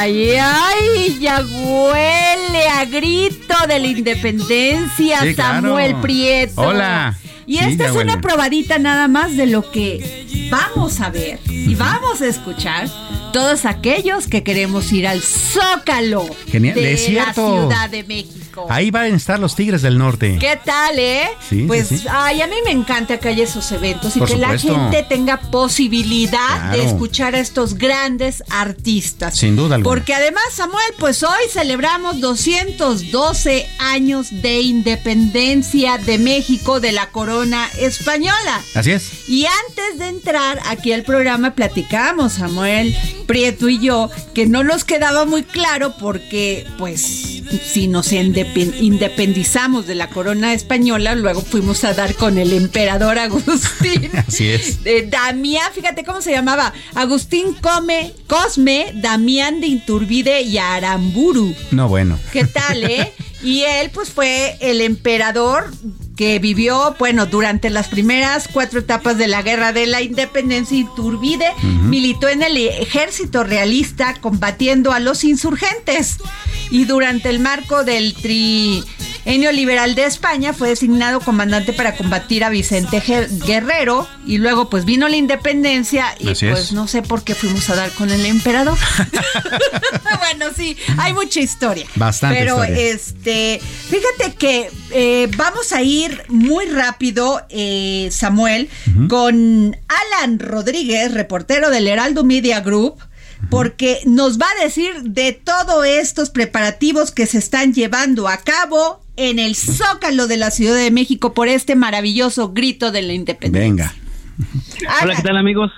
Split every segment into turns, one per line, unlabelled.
Ay, ay, ya huele a grito de la independencia,
Sí, claro.
Samuel Prieto.
Hola.
Y
Sí,
esta es
huele.
una probadita nada más de lo que vamos a ver y vamos a escuchar todos aquellos que queremos ir al Zócalo
Genial,
de
cierto.
la Ciudad de México.
Ahí van a estar los Tigres del Norte.
¿Qué tal, eh?
Sí,
pues,
sí, sí.
ay, a mí me encanta que haya esos eventos y que
supuesto.
la gente tenga posibilidad de escuchar a estos grandes artistas.
Sin duda alguna.
Porque además, Samuel, pues hoy celebramos 212 años de independencia de México de la corona española.
Así es.
Y antes de entrar aquí al programa platicamos, Samuel Prieto y yo, que no nos quedaba muy claro porque, pues, si nos indepen- independizamos de la corona española, luego fuimos a dar con el emperador Agustín.
Así es.
de Damián, fíjate cómo se llamaba, Agustín Come, Cosme, Damián de Inturbide y Aramburu.
No, bueno.
¿Qué tal, eh? Y él, pues, fue el emperador que vivió, bueno, durante las primeras cuatro etapas de la Guerra de la Independencia Iturbide, militó en el ejército realista combatiendo a los insurgentes. Y durante el marco del trienio liberal de España fue designado comandante para combatir a Vicente Guerrero. Y luego, pues, vino la independencia y,
Así es.
pues, no sé por qué fuimos a dar con el emperador. bueno, sí, hay mucha historia.
Bastante
Pero
historia.
este, fíjate que eh, vamos a ir muy rápido, eh, Samuel, con Alan Rodríguez, reportero del Heraldo Media Group. Porque nos va a decir de todos estos preparativos que se están llevando a cabo en el Zócalo de la Ciudad de México por este maravilloso grito de la independencia.
Venga.
Hola, ¿qué tal amigos?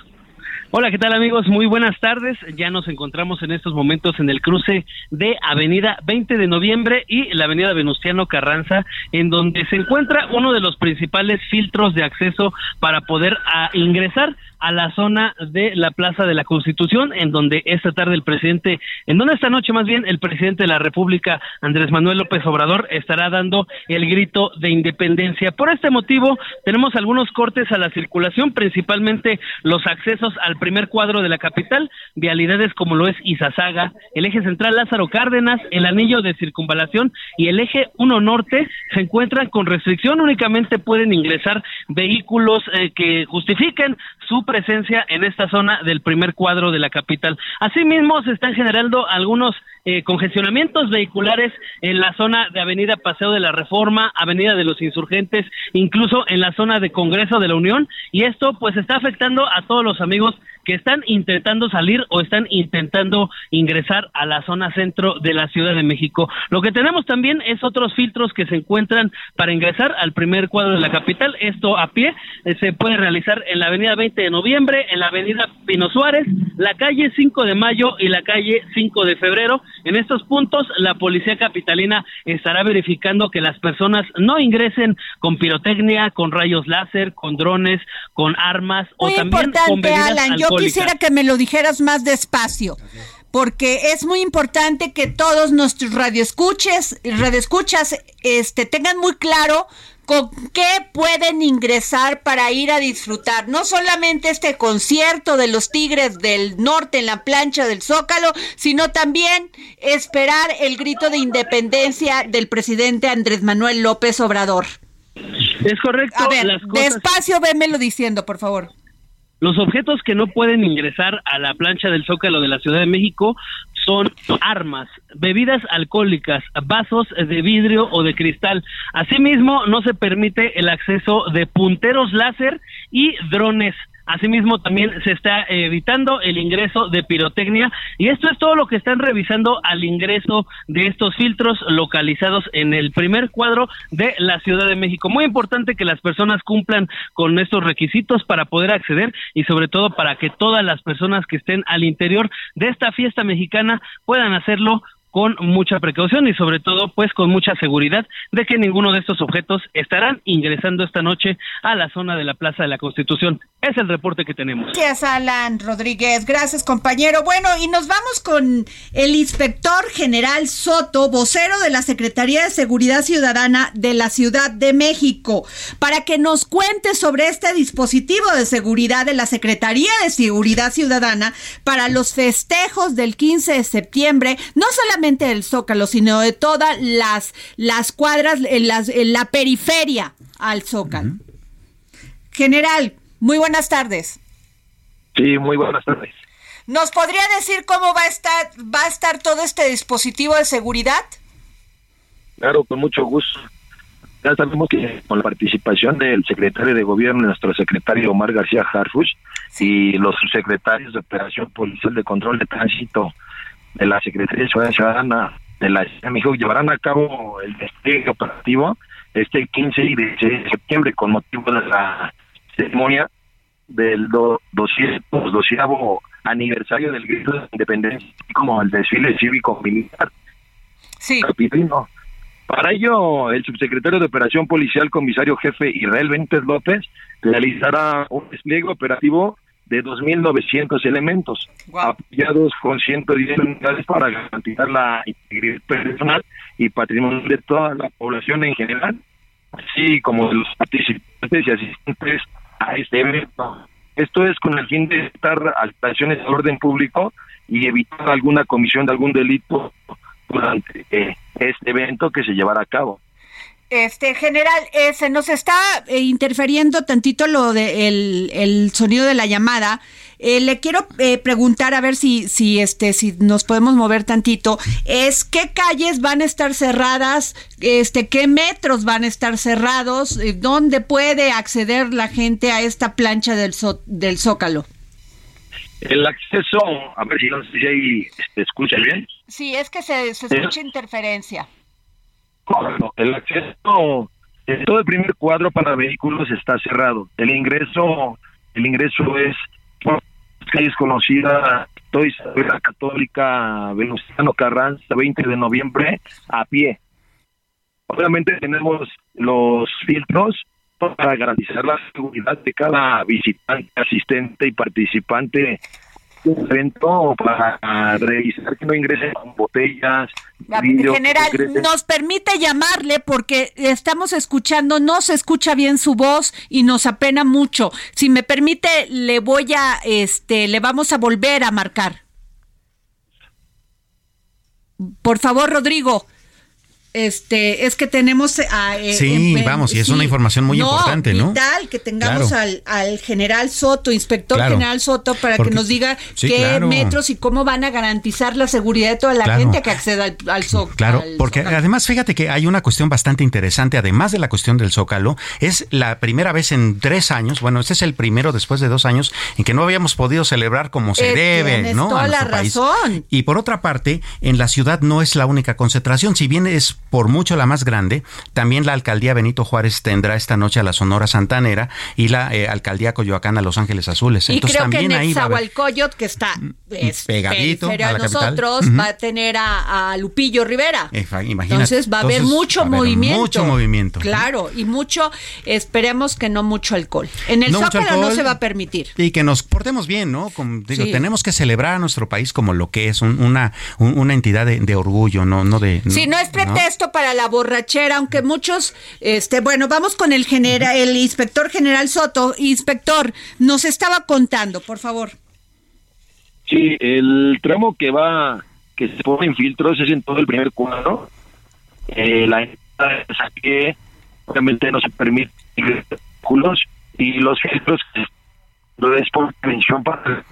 Hola, ¿qué tal amigos? Muy buenas tardes. Ya nos encontramos en estos momentos en el cruce de Avenida 20 de Noviembre y la Avenida Venustiano Carranza, en donde se encuentra uno de los principales filtros de acceso para poder ingresar a la zona de la Plaza de la Constitución, en donde esta tarde el presidente, en donde esta noche más bien el presidente de la República, Andrés Manuel López Obrador, estará dando el grito de independencia. Por este motivo, tenemos algunos cortes a la circulación, principalmente los accesos al primer cuadro de la capital, vialidades como lo es Izazaga, el eje central Lázaro Cárdenas, el anillo de circunvalación y el eje 1 norte se encuentran con restricción, únicamente pueden ingresar vehículos eh, que justifiquen su presencia en esta zona del primer cuadro de la capital. Asimismo, se están generando algunos eh, congestionamientos vehiculares en la zona de Avenida Paseo de la Reforma, Avenida de los Insurgentes, incluso en la zona de Congreso de la Unión, y esto pues está afectando a todos los amigos que están intentando salir o están intentando ingresar a la zona centro de la Ciudad de México. Lo que tenemos también es otros filtros que se encuentran para ingresar al primer cuadro de la capital. Esto a pie eh, se puede realizar en la avenida 20 de noviembre, en la avenida Pino Suárez, la calle 5 de mayo y la calle 5 de febrero. En estos puntos, la policía capitalina estará verificando que las personas no ingresen con pirotecnia, con rayos láser, con drones, con armas o también con bebidas
Alan, yo quisiera que me lo dijeras más despacio porque es muy importante que todos nuestros radioescuches, radioescuchas este, tengan muy claro con qué pueden ingresar para ir a disfrutar no solamente este concierto de los Tigres del Norte en la plancha del Zócalo, sino también esperar el grito de independencia del presidente Andrés Manuel López Obrador.
Es correcto.
A ver, despacio vémelo diciendo, por favor.
Los objetos que no pueden ingresar a la plancha del Zócalo de la Ciudad de México son armas, bebidas alcohólicas, vasos de vidrio o de cristal. Asimismo, no se permite el acceso de punteros láser y drones. Asimismo, también se está evitando el ingreso de pirotecnia y esto es todo lo que están revisando al ingreso de estos filtros localizados en el primer cuadro de la Ciudad de México. Muy importante que las personas cumplan con estos requisitos para poder acceder y sobre todo para que todas las personas que estén al interior de esta fiesta mexicana puedan hacerlo con mucha precaución y sobre todo pues con mucha seguridad de que ninguno de estos objetos estarán ingresando esta noche a la zona de la Plaza de la Constitución. Es el reporte que tenemos.
Gracias, Alan Rodríguez. Gracias, compañero. Bueno, y nos vamos con el inspector general Soto, vocero de la Secretaría de Seguridad Ciudadana de la Ciudad de México, para que nos cuente sobre este dispositivo de seguridad de la Secretaría de Seguridad Ciudadana para los festejos del 15 de septiembre, no solamente del Zócalo, sino de todas las, las cuadras, en, las, en la periferia al Zócalo. General, muy buenas tardes.
Sí, muy buenas tardes.
¿Nos podría decir cómo va a estar, va a estar todo este dispositivo de seguridad?
Claro, con mucho gusto. Ya sabemos que con la participación del secretario de gobierno, nuestro secretario Omar García Harfuch, y los subsecretarios de Operación Policial de Control de Tránsito de la Secretaría de Seguridad Ciudadana de la Ciudad de México llevarán a cabo el despliegue operativo este 15 y 16 de septiembre con motivo de la ceremonia del do, doceavo aniversario del grito de independencia como el desfile cívico militar
sí.
capitino. Para ello, el subsecretario de Operación Policial, comisario jefe Israel Benítez López, realizará un despliegue operativo de 2.900 elementos, apoyados con 110 unidades para garantizar la integridad personal y patrimonio de toda la población en general, así como de los participantes y asistentes a este evento. Esto es con el fin de evitar alteraciones de orden público y evitar alguna comisión de algún delito durante eh, este evento que se llevará a cabo.
Este general, eh, se nos está eh, interfiriendo tantito lo de el, sonido de la llamada. Eh, le quiero preguntar a ver si, si este, si nos podemos mover tantito. Es qué calles van a estar cerradas, este, qué metros van a estar cerrados, dónde puede acceder la gente a esta plancha del del Zócalo.
El acceso, a ver si ahí se escucha bien.
Sí, es que se, se escucha interferencia.
El acceso todo el primer cuadro para vehículos está cerrado. El ingreso, el ingreso es por calles conocidas, Católica, Venustiano Carranza, 20 de noviembre, a pie. Obviamente tenemos los filtros para garantizar la seguridad de cada visitante, asistente y participante evento para revisar que no ingresen botellas.
General, nos permite llamarle porque estamos escuchando, no se escucha bien su voz y nos apena mucho. Si me permite, le voy a, este, le vamos a volver a marcar. Por favor, Rodrigo. Este, es que tenemos a,
eh, sí, vamos, y es una información muy importante, ¿no?
Vital que tengamos al, al, general Soto, inspector general Soto, para que nos diga qué metros y cómo van a garantizar la seguridad de toda la gente que acceda al, al Zócalo.
Claro, porque además fíjate que hay una cuestión bastante interesante, además de la cuestión del Zócalo, es la primera vez en tres años, bueno, este es el primero después de dos años en que no habíamos podido celebrar como se debe, ¿no?
Toda la razón.
Y por otra parte, en la ciudad no es la única concentración, si bien es por mucho la más grande. También la alcaldía Benito Juárez tendrá esta noche a la Sonora Santanera y la eh, alcaldía Coyoacán a Los Ángeles Azules.
Y creo que Nezahualcóyotl, que está mm, pegadito a, nosotros, va a tener a, Lupillo Rivera. Entonces va a haber mucho movimiento.
Mucho movimiento.
Claro, y mucho, esperemos que no mucho alcohol. En el Zócalo no se va a permitir.
Y que nos portemos bien, ¿no? digo, tenemos que celebrar a nuestro país como lo que es una, una entidad de, orgullo, no, no de.
Sí, no es pretexto para la borrachera, aunque muchos, este, bueno, vamos con el general, el inspector general Soto. Inspector, nos estaba contando, por favor.
Sí, el tramo que va, que se pone en filtros es en todo el primer cuadro. Eh, la que obviamente no se permite y los filtros lo es por prevención para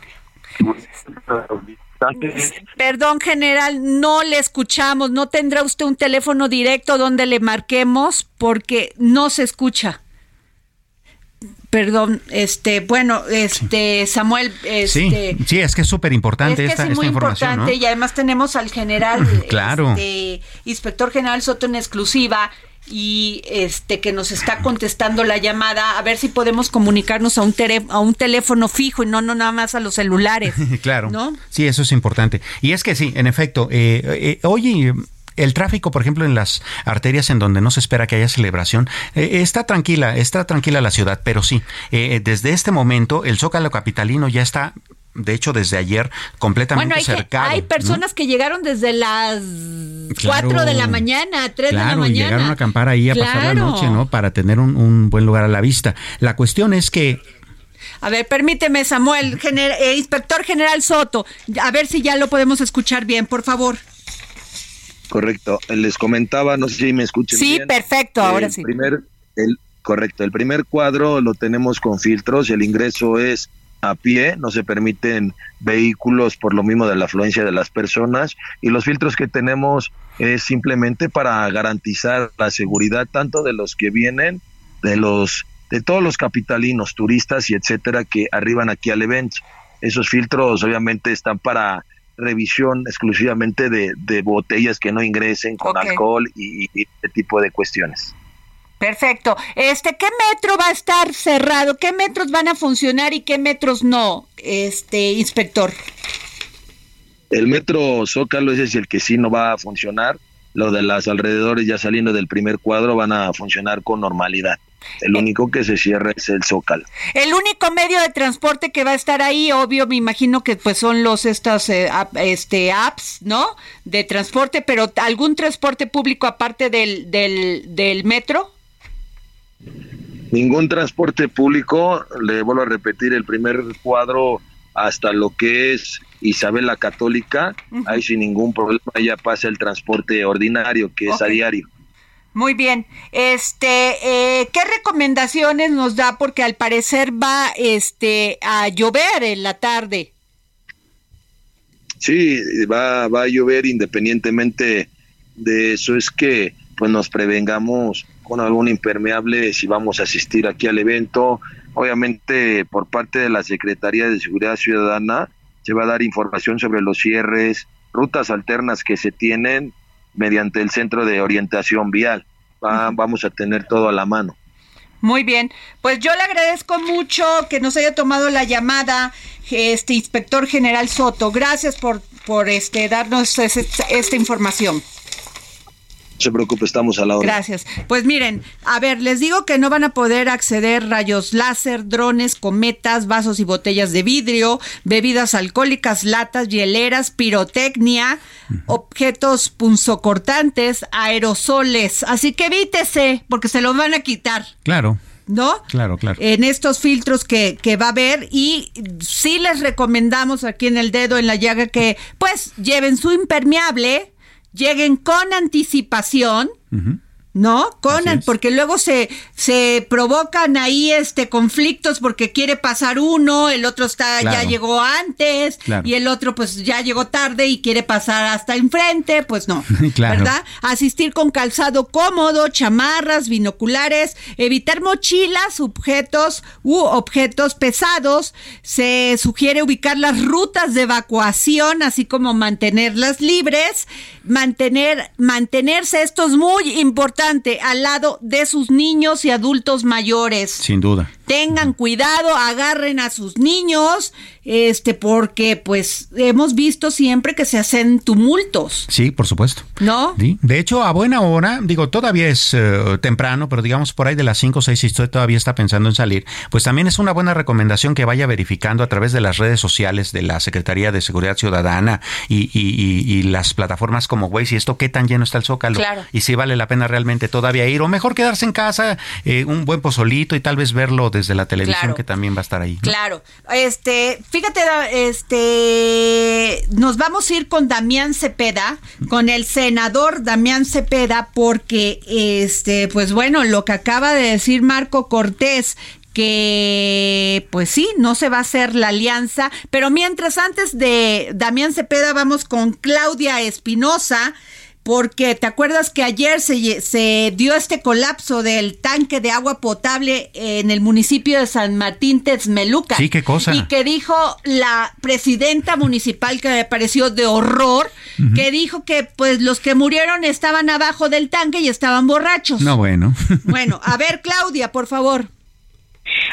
Perdón, general, no le escuchamos. ¿No tendrá usted un teléfono directo donde le marquemos? Porque no se escucha. Perdón, este, bueno, este, Samuel, este,
sí, sí, es que es súper importante esta, es muy importante
y además tenemos al general,
claro.
este, inspector general Soto en exclusiva y este que nos está contestando la llamada, a ver si podemos comunicarnos a un a un teléfono fijo y no no nada más a los celulares.
claro. ¿no? Sí, eso es importante. Y es que sí, en efecto, eh, eh, oye, el tráfico, por ejemplo, en las arterias en donde no se espera que haya celebración, eh, está tranquila, está tranquila la ciudad, pero sí, desde este momento el Zócalo Capitalino ya está de hecho desde ayer completamente
bueno,
hay cercado.
hay personas que llegaron desde las 4 de la mañana, 3 de la mañana.
llegaron a acampar ahí a pasar la noche, ¿no? Para tener un, buen lugar a la vista. La cuestión es que
a ver, permíteme, Samuel, eh, inspector general Soto, a ver si ya lo podemos escuchar bien, por favor.
Correcto, les comentaba, no sé si me escuchan
sí, perfecto, ahora sí.
Primer, el, correcto, el primer cuadro lo tenemos con filtros, el ingreso es a pie, no se permiten vehículos por lo mismo de la afluencia de las personas y los filtros que tenemos es simplemente para garantizar la seguridad tanto de los que vienen, de los de todos los capitalinos, turistas y etcétera que arriban aquí al evento. Esos filtros obviamente están para revisión exclusivamente de, de botellas que no ingresen con alcohol y, y este tipo de cuestiones.
Perfecto. Este, ¿qué metro va a estar cerrado? ¿Qué metros van a funcionar y qué metros no, este inspector?
El metro Zócalo ese es el que sí no va a funcionar. Lo de las alrededores ya saliendo del primer cuadro van a funcionar con normalidad. El eh, único que se cierra es el Zócalo.
El único medio de transporte que va a estar ahí, obvio, me imagino que pues son los estas eh, este apps, ¿no? De transporte, pero algún transporte público aparte del del, del metro.
Ningún transporte público, le vuelvo a repetir, el primer cuadro hasta lo que es Isabel la Católica, ahí sin ningún problema ya pasa el transporte ordinario, que es a diario.
Muy bien. Este, eh, ¿qué recomendaciones nos da? Porque al parecer va, este, a llover en la tarde.
Sí, va, va a llover independientemente de eso. Es que, pues, nos prevengamos con algún impermeable si vamos a asistir aquí al evento. Obviamente por parte de la Secretaría de Seguridad Ciudadana se va a dar información sobre los cierres, rutas alternas que se tienen mediante el Centro de Orientación Vial. vamos a tener todo a la mano.
Muy bien, pues yo le agradezco mucho que nos haya tomado la llamada, este inspector general Soto. Gracias por, por este darnos esta información
se preocupe, estamos a la hora.
Gracias. Pues miren, a ver, les digo que no van a poder acceder rayos láser, drones, cometas, vasos y botellas de vidrio, bebidas alcohólicas, latas, hieleras, pirotecnia, objetos punzocortantes, aerosoles. Así que evítese, porque se los van a quitar.
Claro.
¿no?
Claro, claro.
En estos filtros que, que, va a haber y sí les recomendamos aquí en el dedo, en la llaga, que pues lleven su impermeable, lleguen con anticipación. ¿No? Conan, porque luego se, se provocan ahí este conflictos porque quiere pasar uno, el otro está ya llegó antes y el otro pues ya llegó tarde y quiere pasar hasta enfrente, pues no, ¿verdad? Asistir con calzado cómodo, chamarras, binoculares, evitar mochilas, objetos u objetos pesados, se sugiere ubicar las rutas de evacuación, así como mantenerlas libres, mantener mantenerse esto es muy importante al lado de sus niños y adultos mayores.
Sin duda.
Tengan cuidado, agarren a sus niños, este, porque pues hemos visto siempre que se hacen tumultos.
Sí, por supuesto.
¿No?
De hecho, a buena hora, digo, todavía es eh, temprano, pero digamos por ahí de las 5 o 6, si usted todavía está pensando en salir, pues también es una buena recomendación que vaya verificando a través de las redes sociales de la Secretaría de Seguridad Ciudadana y, y, las plataformas como Waze y esto, qué tan lleno está el Zócalo.
Claro.
Y si vale la pena realmente todavía ir, o mejor quedarse en casa, eh, un buen pozolito y tal vez verlo desde la televisión que también va a estar ahí.
Claro. Este, fíjate, este, nos vamos a ir con Damián Cepeda, con el senador Damián Cepeda, porque, este, pues bueno, lo que acaba de decir Marco Cortés, que pues sí, no se va a hacer la alianza, pero mientras antes de Damián Cepeda vamos con Claudia Espinosa, porque te acuerdas que ayer se, se, dio este colapso del tanque de agua potable en el municipio de San Martín Texmeluca.
Sí, qué cosa.
Y que dijo la presidenta municipal que me pareció de horror, que dijo que pues los que murieron estaban abajo del tanque y estaban borrachos.
No, bueno.
bueno, a ver, Claudia, por favor.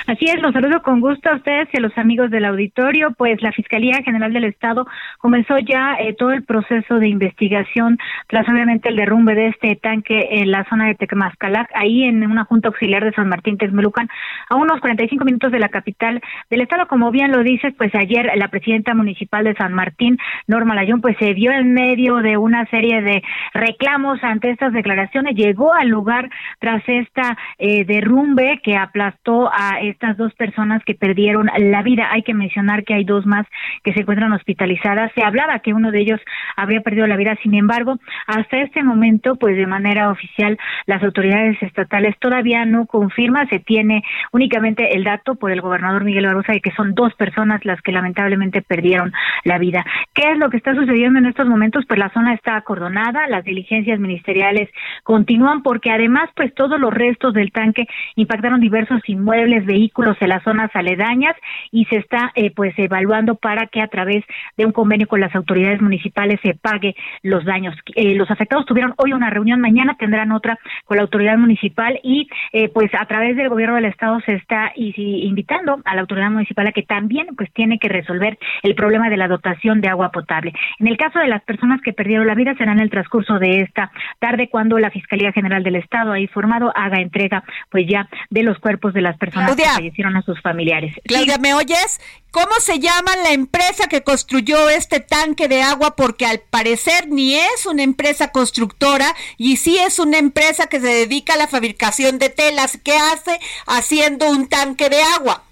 Así es, los saludo con gusto a ustedes y a los amigos del auditorio. Pues la Fiscalía General del Estado comenzó ya eh, todo el proceso de investigación tras obviamente el derrumbe de este tanque en la zona de Tecmascalac, ahí en una junta auxiliar de San Martín Texmelucan, a unos 45 minutos de la capital del Estado. Como bien lo dices, pues ayer la presidenta municipal de San Martín, Norma Layón, pues se vio en medio de una serie de reclamos ante estas declaraciones, llegó al lugar tras esta eh, derrumbe que aplastó a estas dos personas que perdieron la vida. Hay que mencionar que hay dos más que se encuentran hospitalizadas. Se hablaba que uno de ellos habría perdido la vida. Sin embargo, hasta este momento, pues de manera oficial, las autoridades estatales todavía no confirman. Se tiene únicamente el dato por el gobernador Miguel Barrosa de que son dos personas las que lamentablemente perdieron la vida. ¿Qué es lo que está sucediendo en estos momentos? Pues la zona está acordonada, las diligencias ministeriales continúan porque además, pues todos los restos del tanque impactaron diversos inmuebles, vehículos en las zonas aledañas y se está eh, pues evaluando para que a través de un convenio con las autoridades municipales se pague los daños. Eh, los afectados tuvieron hoy una reunión, mañana tendrán otra con la autoridad municipal y eh, pues a través del gobierno del estado se está invitando a la autoridad municipal a que también pues tiene que resolver el problema de la dotación de agua potable. En el caso de las personas que perdieron la vida será en el transcurso de esta tarde cuando la Fiscalía General del Estado ha informado haga entrega pues ya de los cuerpos de las personas que fallecieron a sus familiares.
Claudia, ¿me oyes? ¿Cómo se llama la empresa que construyó este tanque de agua? Porque al parecer ni es una empresa constructora y sí es una empresa que se dedica a la fabricación de telas. ¿Qué hace haciendo un tanque de agua?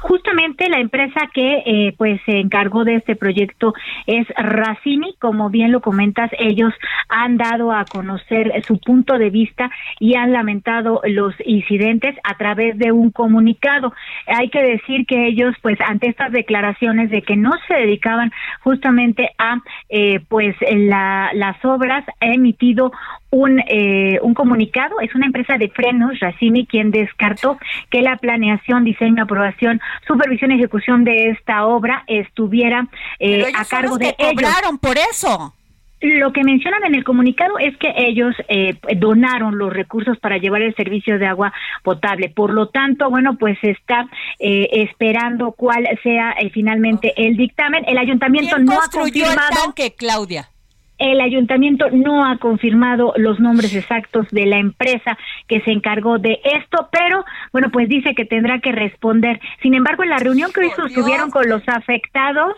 Justamente la empresa que eh, pues se encargó de este proyecto es Racini, como bien lo comentas, ellos han dado a conocer su punto de vista y han lamentado los incidentes a través de un comunicado. Hay que decir que ellos pues ante estas declaraciones de que no se dedicaban justamente a eh, pues la, las obras ha emitido un, eh, un comunicado, es una empresa de frenos, Racini, quien descartó que la planeación, diseño, aprobación, supervisión y ejecución de esta obra estuviera eh, a cargo de
ellos. cobraron por eso.
Lo que mencionan en el comunicado es que ellos eh, donaron los recursos para llevar el servicio de agua potable. Por lo tanto, bueno, pues está eh, esperando cuál sea eh, finalmente el dictamen. El ayuntamiento no ha confirmado.
El tanque, Claudia?
El ayuntamiento no ha confirmado los nombres exactos de la empresa que se encargó de esto, pero bueno, pues dice que tendrá que responder. Sin embargo, en la reunión que hoy sostuvieron con los afectados,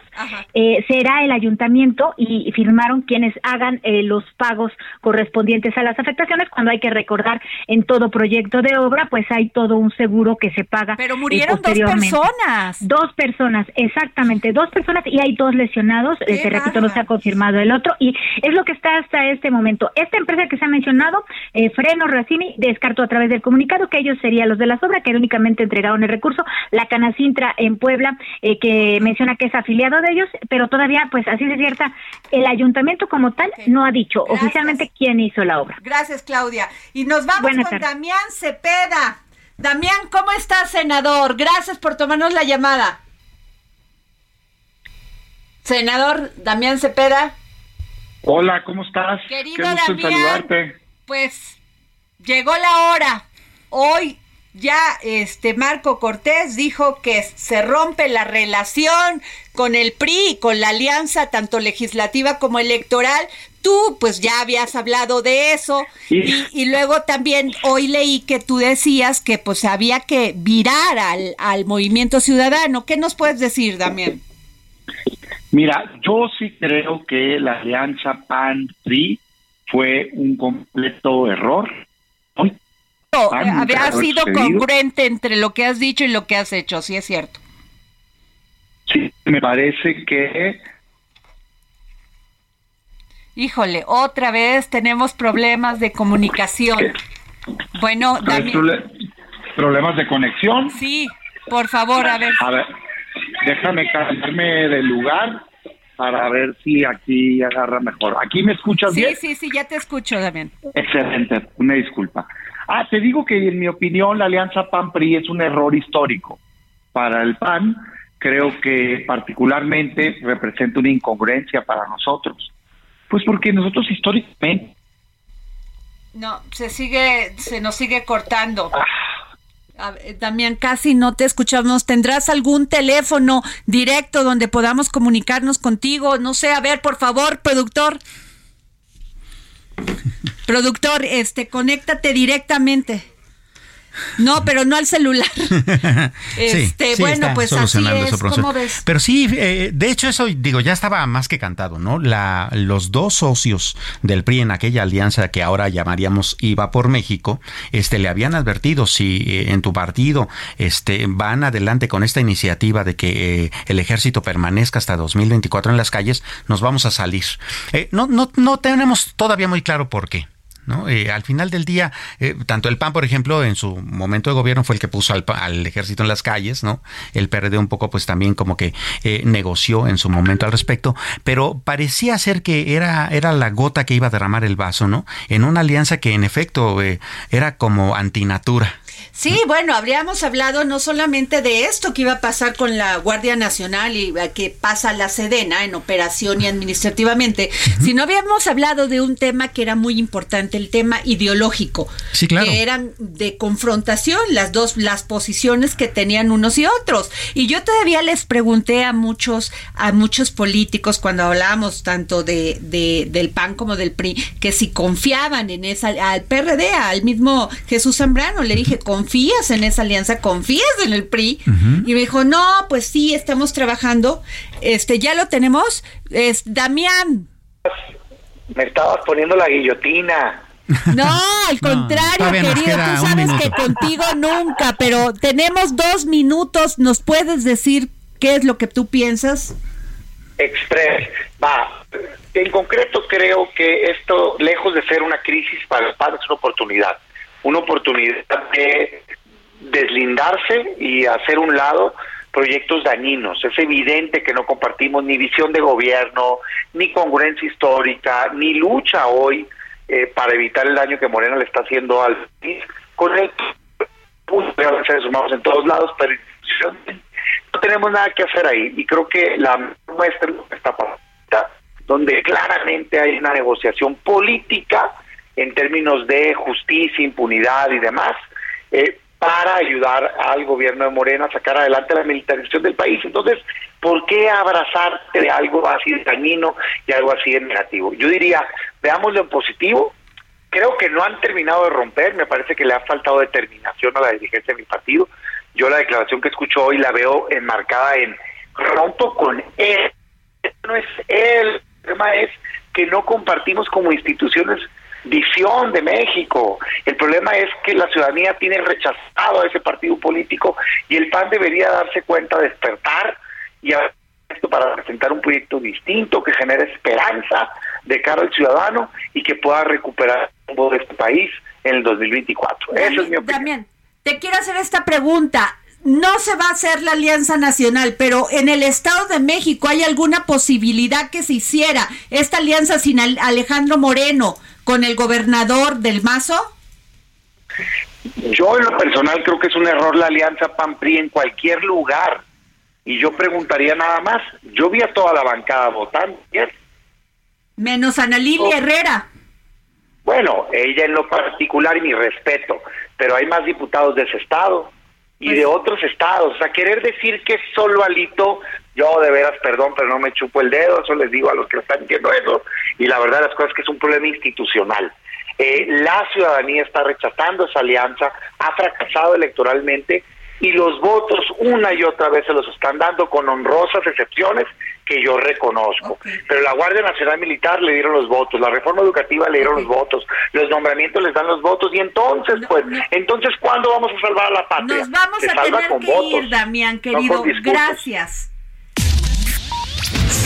eh, será el ayuntamiento y firmaron quienes hagan eh, los pagos correspondientes a las afectaciones. Cuando hay que recordar en todo proyecto de obra, pues hay todo un seguro que se paga.
Pero murieron dos personas.
Dos personas, exactamente, dos personas y hay dos lesionados. Te repito, no se ha confirmado el otro. Y Es lo que está hasta este momento. Esta empresa que se ha mencionado, eh, Freno Racini, descartó a través del comunicado que ellos serían los de la obra, que únicamente entregaron el recurso. La Canacintra en Puebla, eh, que menciona que es afiliado de ellos, pero todavía, pues así de cierta, el ayuntamiento como tal no ha dicho oficialmente quién hizo la obra.
Gracias, Claudia. Y nos vamos con Damián Cepeda. Damián, ¿cómo estás, senador? Gracias por tomarnos la llamada. Senador Damián Cepeda.
Hola, ¿cómo estás?
Querido Damián, saludarte. Pues llegó la hora. Hoy ya este Marco Cortés dijo que se rompe la relación con el PRI, con la alianza tanto legislativa como electoral. Tú pues ya habías hablado de eso y, luego también hoy leí que tú decías que pues había que virar al, al movimiento ciudadano. ¿Qué nos puedes decir, Damián?
Mira, yo sí creo que la alianza PAN-PRI fue un completo error.
había sido congruente entre lo que has dicho y lo que has hecho, sí es cierto.
Sí, me parece que...
Híjole, otra vez tenemos problemas de comunicación. Bueno,
¿Problemas de conexión?
Sí, por favor, a ver.
A ver, déjame cambiarme de lugar para ver si aquí agarra mejor. ¿Aquí me escuchas bien?
Sí, sí, sí, ya te escucho, Damián.
Excelente, me disculpa. Ah, te digo que en mi opinión la alianza PAN-PRI es un error histórico. Para el PAN, creo que particularmente representa una incongruencia para nosotros. Pues porque nosotros históricamente...
No, se sigue, se nos sigue cortando. Ah, también casi no te escuchamos. ¿Tendrás algún teléfono directo donde podamos comunicarnos contigo? No sé, a ver, por favor, productor. productor, este, conéctate directamente. No, pero no al celular. este, bueno, pues así es. ¿Cómo ves?
Pero sí, eh, de hecho eso digo ya estaba más que cantado, ¿no? La, los dos socios del PRI en aquella alianza que ahora llamaríamos IVA por México, este, le habían advertido si eh, en tu partido, este, van adelante con esta iniciativa de que eh, el ejército permanezca hasta 2024 en las calles, nos vamos a salir. no, no, no tenemos todavía muy claro por qué. ¿No? Eh, al final del día, eh, tanto el PAN, por ejemplo, en su momento de gobierno fue el que puso al, al, ejército en las calles, ¿no? El PRD un poco, pues también como que eh, negoció en su momento al respecto, pero parecía ser que era, era la gota que iba a derramar el vaso, ¿no? En una alianza que en efecto era como antinatura.
Sí, bueno, habríamos hablado no solamente de esto que iba a pasar con la Guardia Nacional y eh, que pasa la Sedena en operación y administrativamente, sino habíamos hablado de un tema que era muy importante, el tema ideológico,
sí, claro.
que eran de confrontación las dos las posiciones que tenían unos y otros. Y yo todavía les pregunté a muchos a muchos políticos cuando hablábamos tanto de, de del PAN como del PRI que si confiaban en esa al PRD, al mismo Jesús Zambrano, le dije, ¿confías en esa alianza? ¿Confías en el PRI? Y me dijo, no, pues sí, estamos trabajando. Este, ya lo tenemos. Es Damián.
Me estabas poniendo la guillotina.
No, al contrario, querido, tú sabes que contigo nunca, pero tenemos dos minutos, ¿nos puedes decir qué es lo que tú piensas?
Express, va, en concreto creo que esto, lejos de ser una crisis para el PAN, es una oportunidad una oportunidad de deslindarse y hacer un lado proyectos dañinos. Es evidente que no compartimos ni visión de gobierno, ni congruencia histórica, ni lucha hoy eh, para evitar el daño que Morena le está haciendo al país. Con el seres humanos en todos lados, pero no tenemos nada que hacer ahí. Y creo que la muestra está donde claramente hay una negociación política en términos de justicia, impunidad y demás, eh, para ayudar al gobierno de Morena a sacar adelante la militarización del país. Entonces, ¿por qué abrazarte de algo así de dañino y algo así de negativo? Yo diría, veámoslo en positivo. Creo que no han terminado de romper, me parece que le ha faltado determinación a la dirigencia de mi partido. Yo la declaración que escucho hoy la veo enmarcada en rompo con él. No es él, el tema es que no compartimos como instituciones visión de México. El problema es que la ciudadanía tiene rechazado a ese partido político y el PAN debería darse cuenta, despertar y esto para presentar un proyecto distinto que genere esperanza de cara al ciudadano y que pueda recuperar el de este país en el 2024. Eso es mi opinión.
Damián, te quiero hacer esta pregunta. No se va a hacer la Alianza Nacional, pero en el Estado de México hay alguna posibilidad que se hiciera esta alianza sin Al- Alejandro Moreno con el gobernador del Mazo.
Yo en lo personal creo que es un error la alianza PAN-PRI en cualquier lugar. Y yo preguntaría nada más, yo vi a toda la bancada votando.
Menos Ana Lili Herrera.
Bueno, ella en lo particular y mi respeto, pero hay más diputados de ese estado y de otros estados. O sea, querer decir que es solo Alito, yo de veras, perdón, pero no me chupo el dedo, eso les digo a los que están diciendo eso. Y la verdad de las cosas es que es un problema institucional. Eh, la ciudadanía está rechazando esa alianza, ha fracasado electoralmente y los votos una y otra vez se los están dando con honrosas excepciones que yo reconozco. Pero la Guardia Nacional Militar le dieron los votos, la reforma educativa le dieron los votos, los nombramientos les dan los votos y entonces, pues, entonces ¿cuándo vamos a salvar a la patria?
Nos vamos
Se
a tener
con
que
votos,
ir, Damián, querido. Gracias.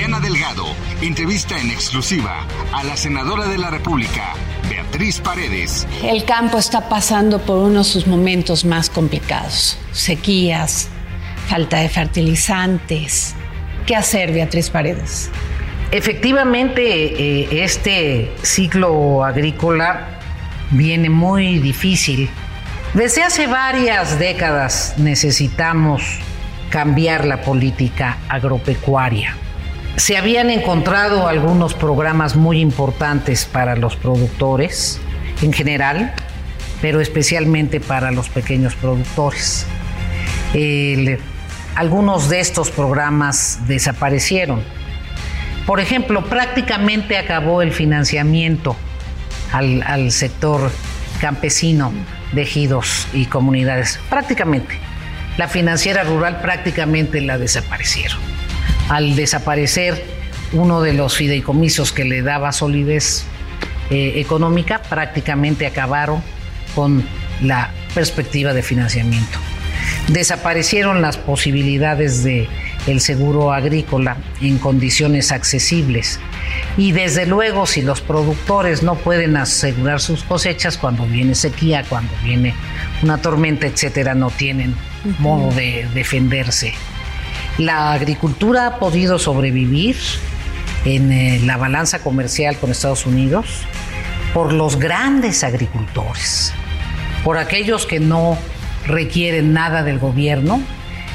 Adriana Delgado entrevista en exclusiva a la senadora de la República, Beatriz Paredes.
El campo está pasando por uno de sus momentos más complicados. Sequías, falta de fertilizantes. ¿Qué hacer, Beatriz Paredes?
Efectivamente, eh, este ciclo agrícola viene muy difícil. Desde hace varias décadas necesitamos cambiar la política agropecuaria. Se habían encontrado algunos programas muy importantes para los productores en general, pero especialmente para los pequeños productores. Algunos de estos programas desaparecieron. Por ejemplo, prácticamente acabó el financiamiento al, al sector campesino de ejidos y comunidades. Prácticamente. La financiera rural prácticamente la desaparecieron. Al desaparecer uno de los fideicomisos que le daba solidez eh, económica, prácticamente acabaron con la perspectiva de financiamiento. Desaparecieron las posibilidades de el seguro agrícola en condiciones accesibles. Y desde luego, si los productores no pueden asegurar sus cosechas cuando viene sequía, cuando viene una tormenta, etcétera, no tienen modo de defenderse. La agricultura ha podido sobrevivir en eh, la balanza comercial con Estados Unidos por los grandes agricultores, por aquellos que no requieren nada del gobierno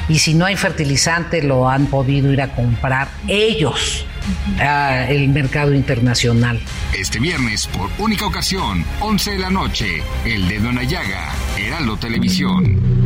y si no hay fertilizante lo han podido ir a comprar ellos el mercado internacional.
Este viernes, por única ocasión, 11 de la noche, El Dedo en la Llaga, Heraldo Televisión.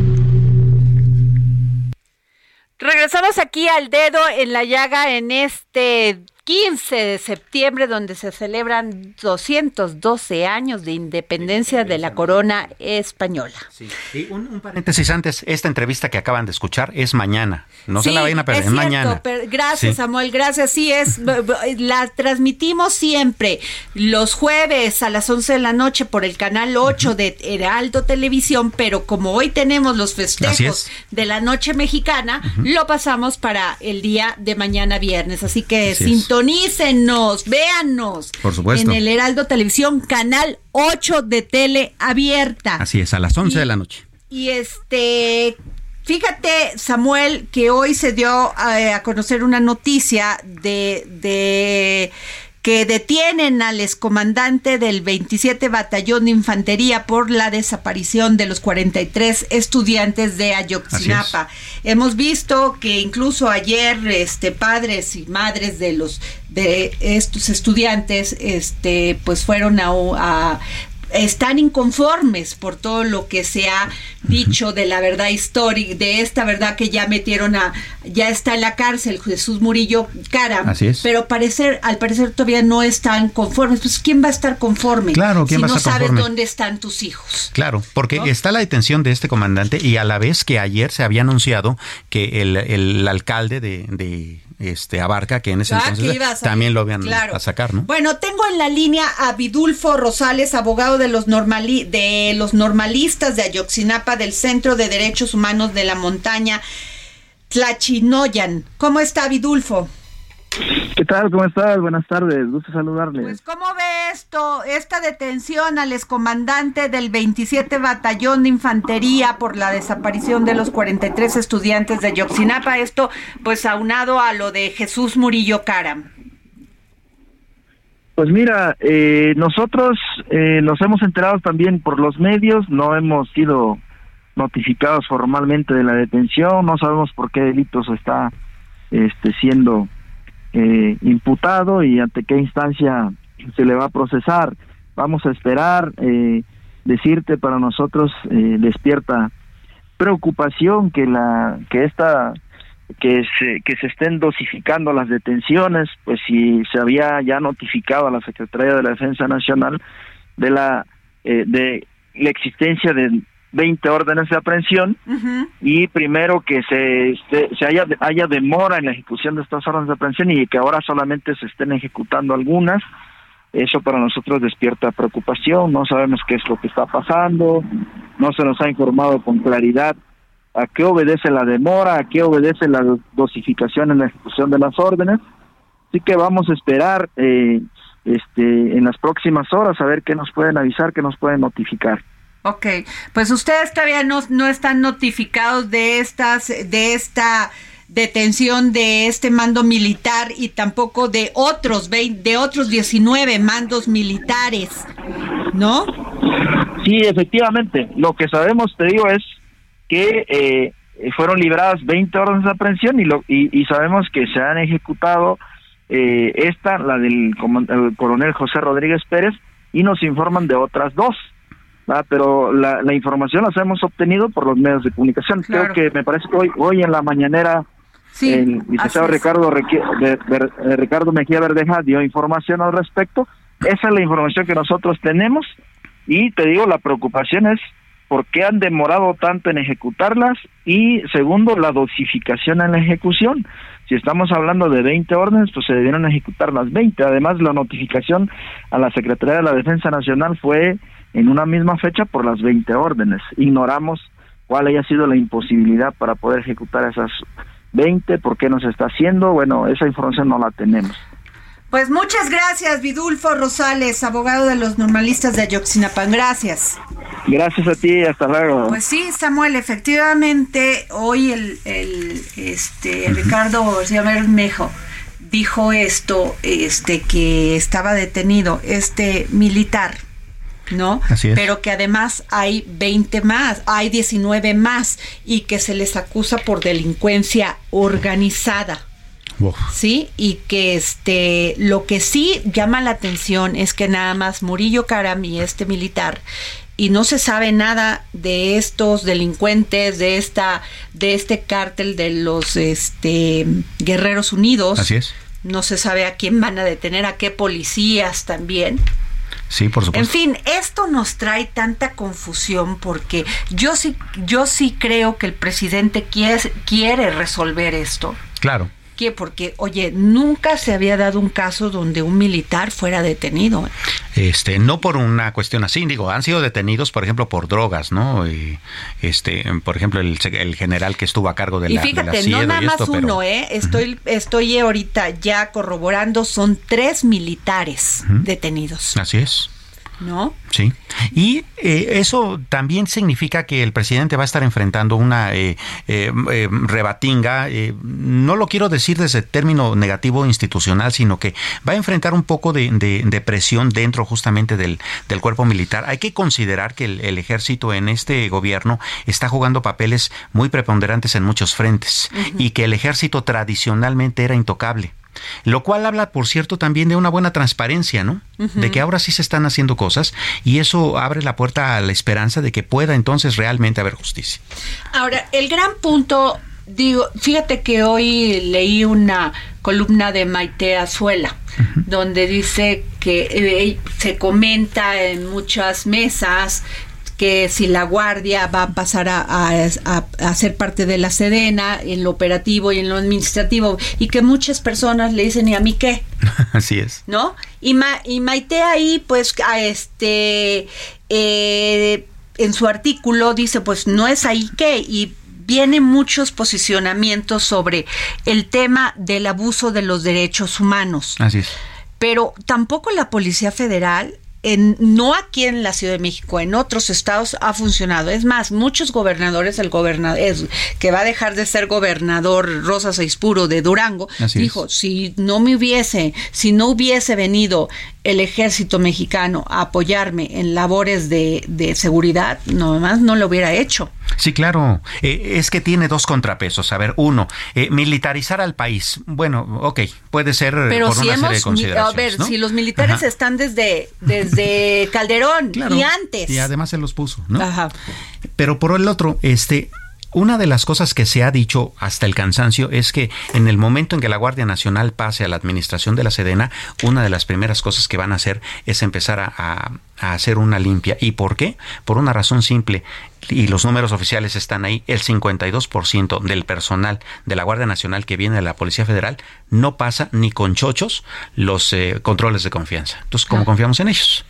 Regresamos aquí al dedo en la llaga en este 15 de septiembre, donde se celebran 212 años de independencia de la corona española.
Sí. Y un, paréntesis antes, esta entrevista que acaban de escuchar es mañana. No se la vayan a perder, es, mañana.
gracias, Samuel, gracias. Sí, es, la transmitimos siempre los jueves a las 11 de la noche por el canal 8 de Heraldo Televisión, pero como hoy tenemos los festejos de la noche mexicana, lo pasamos para el día de mañana viernes. Así que sintonícenos, véannos.
Por supuesto.
En el Heraldo Televisión, canal 8 de tele abierta.
Así es, a las 11 de la noche.
Y este, Fíjate, Samuel, que hoy se dio eh, a conocer una noticia de, de que detienen al excomandante del 27 Batallón de Infantería por la desaparición de los 43 estudiantes de Ayotzinapa. Hemos visto que incluso ayer este padres y madres de los de estos estudiantes este pues fueron a están inconformes por todo lo que se ha dicho de la verdad histórica, de esta verdad que ya metieron a, ya está en la cárcel Jesús Murillo Cara.
Así es.
Pero parecer, al parecer todavía no están conformes. Pues ¿quién va a estar conforme?
Claro, ¿quién
si
va
no
a estar
sabes dónde están tus hijos.
Claro, porque está la detención de este comandante y a la vez que ayer se había anunciado que el, el alcalde de este Abarca, que en ese ah, entonces también lo habían a sacar, ¿no?
Bueno, tengo en la línea a Vidulfo Rosales, abogado de los normali de los normalistas de Ayotzinapa del Centro de Derechos Humanos de la Montaña Tlachinoyan. ¿Cómo está Vidulfo?
¿Qué tal? ¿Cómo estás? Buenas tardes, gusto saludarle.
Pues, ¿cómo ve esto, esta detención al excomandante del 27 Batallón de Infantería por la desaparición de los 43 estudiantes de Yoxinapa? Esto, pues, aunado a lo de Jesús Murillo Caram.
Pues mira, eh, nosotros eh, nos hemos enterado también por los medios, no hemos sido notificados formalmente de la detención, no sabemos por qué delitos está este, siendo eh, imputado y ante qué instancia se le va a procesar. Vamos a esperar. Eh, decirte para nosotros eh, despierta preocupación que la que esta que se que se estén dosificando las detenciones, pues si se había ya notificado a la Secretaría de la Defensa Nacional de la eh, de la existencia de 20 órdenes de aprehensión y primero que se, se, haya, haya demora en la ejecución de estas órdenes de aprehensión y que ahora solamente se estén ejecutando algunas. Eso para nosotros despierta preocupación, no sabemos qué es lo que está pasando, no se nos ha informado con claridad a qué obedece la demora, a qué obedece la dosificación en la ejecución de las órdenes. Así que vamos a esperar eh, este, en las próximas horas a ver qué nos pueden avisar, qué nos pueden notificar.
Ok, pues ustedes todavía no, no están notificados de estas, de esta detención de este mando militar y tampoco de otros de otros 19 mandos militares, ¿no?
Sí, efectivamente. Lo que sabemos, te digo, es que eh, fueron libradas 20 órdenes de aprehensión y, lo, y, sabemos que se han ejecutado eh, esta, la del coronel José Rodríguez Pérez, y nos informan de otras dos pero la, la, información las hemos obtenido por los medios de comunicación. Creo que me parece que hoy, hoy en la mañanera el licenciado Ricardo, de, de, Ricardo Mejía Verdeja dio información al respecto. Esa es la información que nosotros tenemos y te digo, la preocupación es por qué han demorado tanto en ejecutarlas y segundo, la dosificación en la ejecución. Si estamos hablando de 20 órdenes, pues se debieron ejecutar las 20. Además, la notificación a la Secretaría de la Defensa Nacional fue en una misma fecha por las 20 órdenes. Ignoramos cuál haya sido la imposibilidad para poder ejecutar esas 20, por qué no se está haciendo. Bueno, esa información no la tenemos.
Pues muchas gracias, Vidulfo Rosales, abogado de los normalistas de Ayoxinapan. Gracias.
Gracias a ti, hasta luego.
Pues sí, Samuel, efectivamente, hoy el, el este, Ricardo García Bermejo dijo esto, este, que estaba detenido, este militar ¿no?
Así es.
Pero que además hay 20 más, hay 19 más y que se les acusa por delincuencia organizada. Sí, y que este lo que sí llama la atención es que nada más Murillo Karam y este militar y no se sabe nada de estos delincuentes de esta de este cártel de los este Guerreros Unidos.
Así es.
No se sabe a quién van a detener, a qué policías también.
Sí, por supuesto.
En fin, esto nos trae tanta confusión porque yo sí, yo sí creo que el presidente quiere, quiere resolver esto.
Claro.
¿Qué? Porque, oye, nunca se había dado un caso donde un militar fuera detenido.
Este, no por una cuestión así, digo, han sido detenidos, por ejemplo, por drogas, ¿no? Y, este, por ejemplo, el, el general que estuvo a cargo de
y
la
fíjate,
de la
no nada
esto,
más uno,
pero-
¿eh? Estoy, estoy ahorita ya corroborando, son tres militares detenidos,
Así es.
¿No?
Sí. Y eh, eso también significa que el presidente va a estar enfrentando una eh, eh, eh, rebatinga, eh, no lo quiero decir desde término negativo institucional, sino que va a enfrentar un poco de, de- de presión dentro justamente del, del cuerpo militar. Hay que considerar que el, el ejército en este gobierno está jugando papeles muy preponderantes en muchos frentes y que el ejército tradicionalmente era intocable. Lo cual habla, por cierto, también de una buena transparencia, ¿no? De que ahora sí se están haciendo cosas y eso abre la puerta a la esperanza de que pueda entonces realmente haber justicia.
Ahora, el gran punto, digo, fíjate que hoy leí una columna de Maite Azuela, donde dice que eh, se comenta en muchas mesas que si la Guardia va a pasar a, a- a- a ser parte de la Sedena en lo operativo y en lo administrativo, y que muchas personas le dicen, ¿y a mí qué?
Así es.
¿no? Y, Ma- y Maite ahí, pues, a este, eh, en su artículo dice, pues, no es ahí que, y vienen muchos posicionamientos sobre el tema del abuso de los derechos humanos.
Así es.
Pero tampoco la Policía Federal, en, no aquí en la Ciudad de México, en otros estados ha funcionado. Es más, muchos gobernadores, el gobernador es- que va a dejar de ser gobernador Rosa Saispuro de Durango,
Así
dijo, si no me hubiese, si no hubiese venido el ejército mexicano a apoyarme en labores de, de seguridad, no más no lo hubiera hecho.
Sí, claro. Eh, es que tiene dos contrapesos. A ver, uno, eh, militarizar al país. Bueno, ok, puede ser eh,
Pero
por
si
una serie de
hemos, a ver,
¿no?
si los militares
Ajá.
están desde, desde Calderón
Claro.
y antes.
Y además se los puso, ¿no?
Ajá.
Pero por el otro, este, una de las cosas que se ha dicho hasta el cansancio es que en el momento en que la Guardia Nacional pase a la administración de la Sedena, una de las primeras cosas que van a hacer es empezar a, a- a hacer una limpia. ¿Y por qué? Por una razón simple. Y los números oficiales están ahí. El 52% del personal de la Guardia Nacional que viene de la Policía Federal no pasa ni con chochos los eh, controles de confianza. Entonces, ¿cómo confiamos en ellos?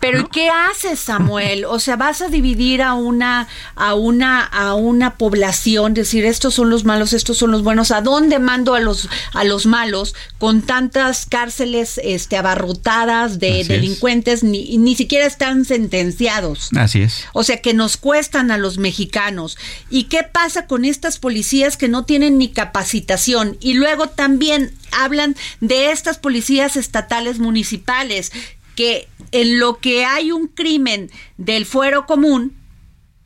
Pero ¿y ¿qué haces, Samuel? O sea, vas a dividir a una a una a una población, decir estos son los malos, estos son los buenos. ¿A dónde mando a los a los malos con tantas cárceles este abarrotadas de
Así
delincuentes ni ni siquiera están sentenciados?
Así es.
O sea, que nos cuestan a los mexicanos. ¿Y qué pasa con estas policías que no tienen ni capacitación? Y luego también hablan de estas policías estatales municipales, que en lo que hay un crimen del fuero común,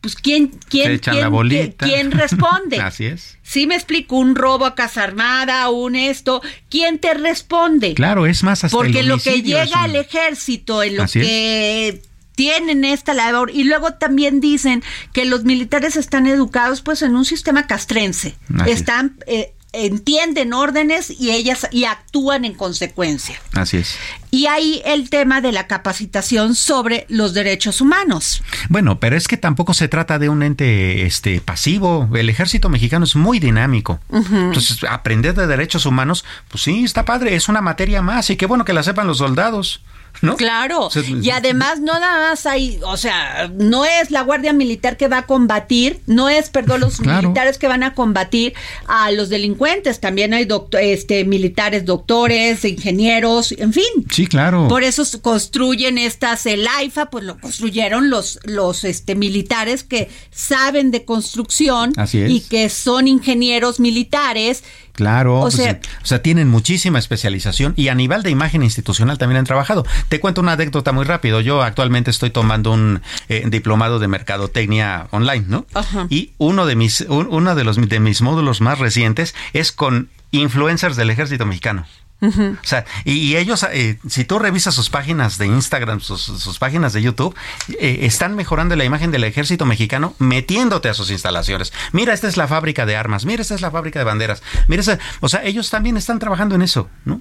pues ¿quién, quién, quién, quién responde?
Así es.
Sí me explico, un robo a casa armada, un esto, ¿quién te responde?
Claro, es más hasta
Porque
el
lo que llega
un-
al ejército, en lo
Así es.
que tienen esta labor, y luego también dicen que los militares están educados pues en un sistema castrense,
Así es.
están eh, entienden órdenes y ellas y actúan en consecuencia.
Así es.
Y ahí el tema de la capacitación sobre los derechos humanos.
Bueno, pero es que tampoco se trata de un ente este pasivo. El ejército mexicano es muy dinámico. Entonces, aprender de derechos humanos, pues sí, está padre, es una materia más y qué bueno que la sepan los soldados, ¿no?
Claro,
O sea,
y además no nada más hay, o sea, no es la Guardia Militar que va a combatir, no es, perdón, los
Claro.
militares que van a combatir a los delincuentes, también hay docto- este, militares, doctores, ingenieros, en fin.
Sí, claro.
Por eso construyen estas, el AIFA, pues lo construyeron los, los este, militares que saben de construcción
Así es.
y que son ingenieros militares.
Claro,
O
pues,
sea-
o sea, tienen muchísima especialización y a nivel de imagen institucional también han trabajado. Te cuento una anécdota muy rápido. Yo actualmente estoy tomando un eh, diplomado de mercadotecnia online, ¿no? Y uno de mis, uno de los de mis módulos más recientes es con influencers del ejército mexicano. O sea, y, ellos, eh, si tú revisas sus páginas de Instagram, sus, páginas de YouTube, eh, están mejorando la imagen del ejército mexicano metiéndote a sus instalaciones. Mira, esta es la fábrica de armas, mira, esta es la fábrica de banderas. Mira, o sea, ellos también están trabajando en eso, ¿no?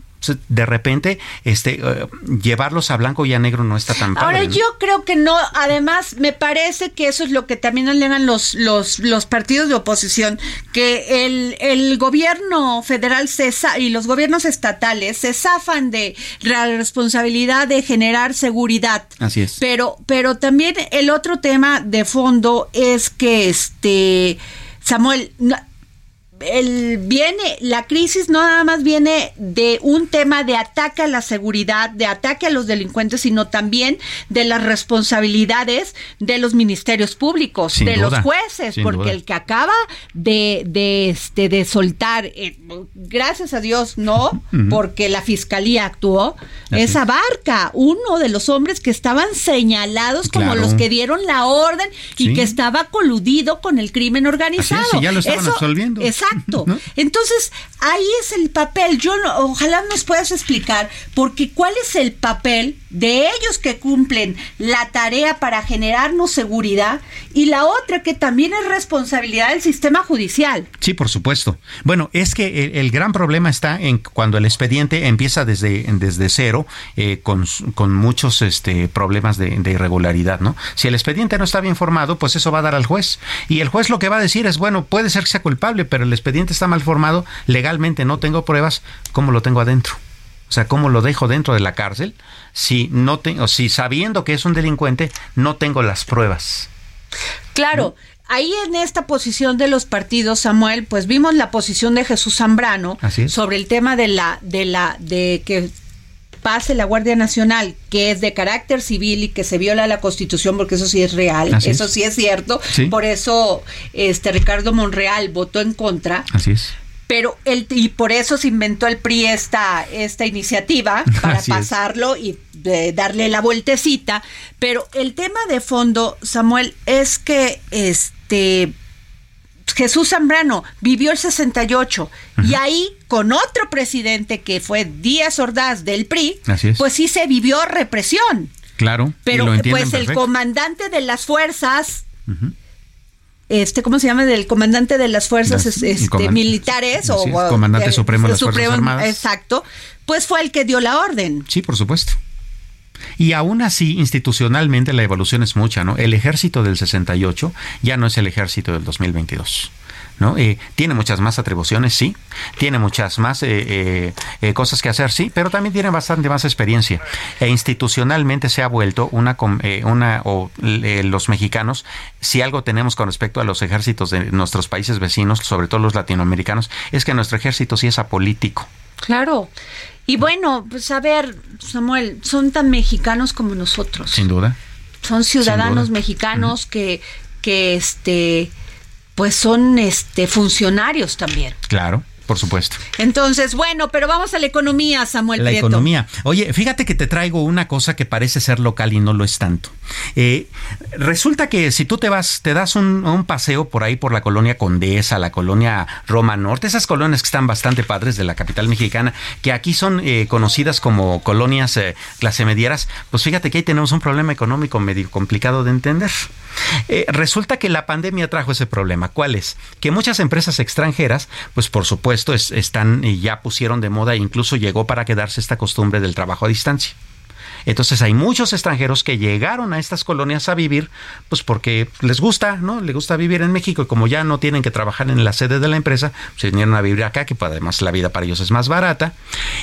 De repente este eh, llevarlos a blanco y a negro no está tan
padre, Ahora yo creo que no, además me parece que eso es lo que también alegan los los los partidos de oposición que el, el gobierno federal cesa y los gobiernos estatales se zafan de la responsabilidad de generar seguridad.
Así es.
Pero pero también el otro tema de fondo es que este Samuel el, viene, la crisis no nada más viene de un tema de ataque a la seguridad, de ataque a los delincuentes, sino también de las responsabilidades de los ministerios públicos, de los jueces, porque el que acaba de, de, este, de soltar, eh, gracias a Dios, no, porque la fiscalía actuó, esa barca, uno de los hombres que estaban señalados como los que dieron la orden y que estaba coludido con el crimen organizado.
ya lo estaban absolviendo.
Exacto. Entonces, ahí es el papel. Yo ojalá nos puedas explicar, porque cuál es el papel de ellos que cumplen la tarea para generarnos seguridad y la otra que también es responsabilidad del sistema judicial.
Sí, por supuesto. Bueno, es que el, gran problema está en cuando el expediente empieza desde, desde cero eh, con, con, muchos este, problemas de, de, irregularidad, ¿no? Si el expediente no está bien formado, pues eso va a dar al juez. Y el juez lo que va a decir es, bueno, puede ser que sea culpable, pero el expediente está mal formado, legalmente no tengo pruebas, ¿cómo lo tengo adentro? O sea, ¿cómo lo dejo dentro de la cárcel si no tengo, si sabiendo que es un delincuente no tengo las pruebas?
Claro. Ahí en esta posición de los partidos, Samuel, pues vimos la posición de Jesús Zambrano sobre el tema de la, de la, de que pase la Guardia Nacional, que es de carácter civil y que se viola la Constitución, porque eso sí es real, eso sí es cierto. Por eso este Ricardo Monreal votó en contra.
Así es
pero el, y por eso se inventó el PRI esta, esta iniciativa para pasarlo y darle la vueltecita. Pero el tema de fondo, Samuel, es que este Jesús Zambrano vivió el 68 y ahí con otro presidente que fue Díaz Ordaz del PRI, pues sí se vivió represión.
Claro.
Pero pues el comandante de las fuerzas este, ¿cómo se llama? Del comandante de las fuerzas este, militares o
comandante supremo de las fuerzas armadas.
Exacto, pues fue el que dio la orden.
Sí, por supuesto. Y aún así, institucionalmente la evolución es mucha, ¿no? El ejército del 68 ya no es el ejército del 2022. ¿No? Eh, tiene muchas más atribuciones, sí, tiene muchas más eh, eh, cosas que hacer, sí, pero también tiene bastante más experiencia. E institucionalmente se ha vuelto una, una o los mexicanos, si algo tenemos con respecto a los ejércitos de nuestros países vecinos, sobre todo los latinoamericanos, es que nuestro ejército sí es apolítico.
Claro. Y bueno, pues a ver, Samuel, son tan mexicanos como nosotros.
Sin duda.
Son ciudadanos mexicanos que, que este pues son este funcionarios también.
Claro por supuesto.
Entonces, bueno, pero vamos a la economía, Samuel.
La economía. Oye, fíjate que te traigo una cosa que parece ser local y no lo es tanto. Eh, resulta que si tú te vas, te das un, paseo por ahí por la colonia Condesa, la colonia Roma Norte, esas colonias que están bastante padres de la capital mexicana, que aquí son eh, conocidas como colonias eh, clase medieras, pues fíjate que ahí tenemos un problema económico medio complicado de entender. resulta que la pandemia trajo ese problema. ¿Cuál es? Que muchas empresas extranjeras, pues por supuesto, esto están y ya pusieron de moda e incluso llegó para quedarse esta costumbre del trabajo a distancia. Entonces hay muchos extranjeros que llegaron a estas colonias a vivir, pues porque les gusta, ¿no? Les gusta vivir en México y como ya no tienen que trabajar en la sede de la empresa, se vinieron a vivir acá, que pues, además la vida para ellos es más barata.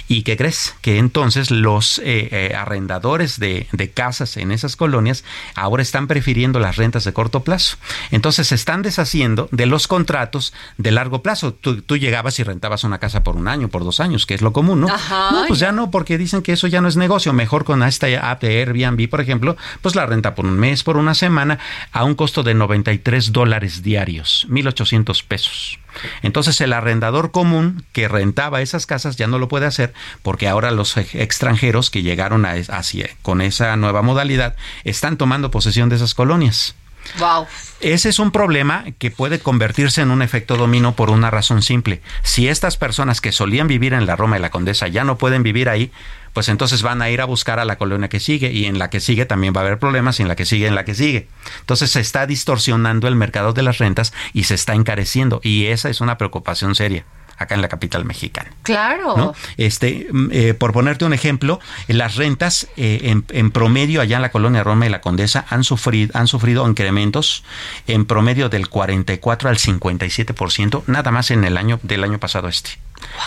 ¿Y qué crees? Que entonces los eh, eh, arrendadores de, casas en esas colonias ahora están prefiriendo las rentas de corto plazo. Entonces se están deshaciendo de los contratos de largo plazo. Tú, llegabas y rentabas una casa por un año, por dos años, que es lo común, ¿no? no, pues ya no, porque dicen que eso ya no es negocio, mejor con esta app de Airbnb, por ejemplo, pues la renta por un mes, por una semana, a un costo de 93 dólares diarios, 1.800 pesos. Entonces el arrendador común que rentaba esas casas ya no lo puede hacer porque ahora los extranjeros que llegaron a, hacia, con esa nueva modalidad están tomando posesión de esas colonias.
Wow.
Ese es un problema que puede convertirse en un efecto dominó por una razón simple. Si estas personas que solían vivir en la Roma y la Condesa ya no pueden vivir ahí, pues entonces van a ir a buscar a la colonia que sigue y en la que sigue también va a haber problemas y en la que sigue en la que sigue. Entonces se está distorsionando el mercado de las rentas y se está encareciendo y esa es una preocupación seria acá en la capital mexicana.
Claro.
Este, mm, eh, por ponerte un ejemplo, las rentas eh, en, promedio allá en la colonia Roma y la Condesa han sufrido, han sufrido incrementos en promedio del 44 al 57%, nada más en el año del año pasado este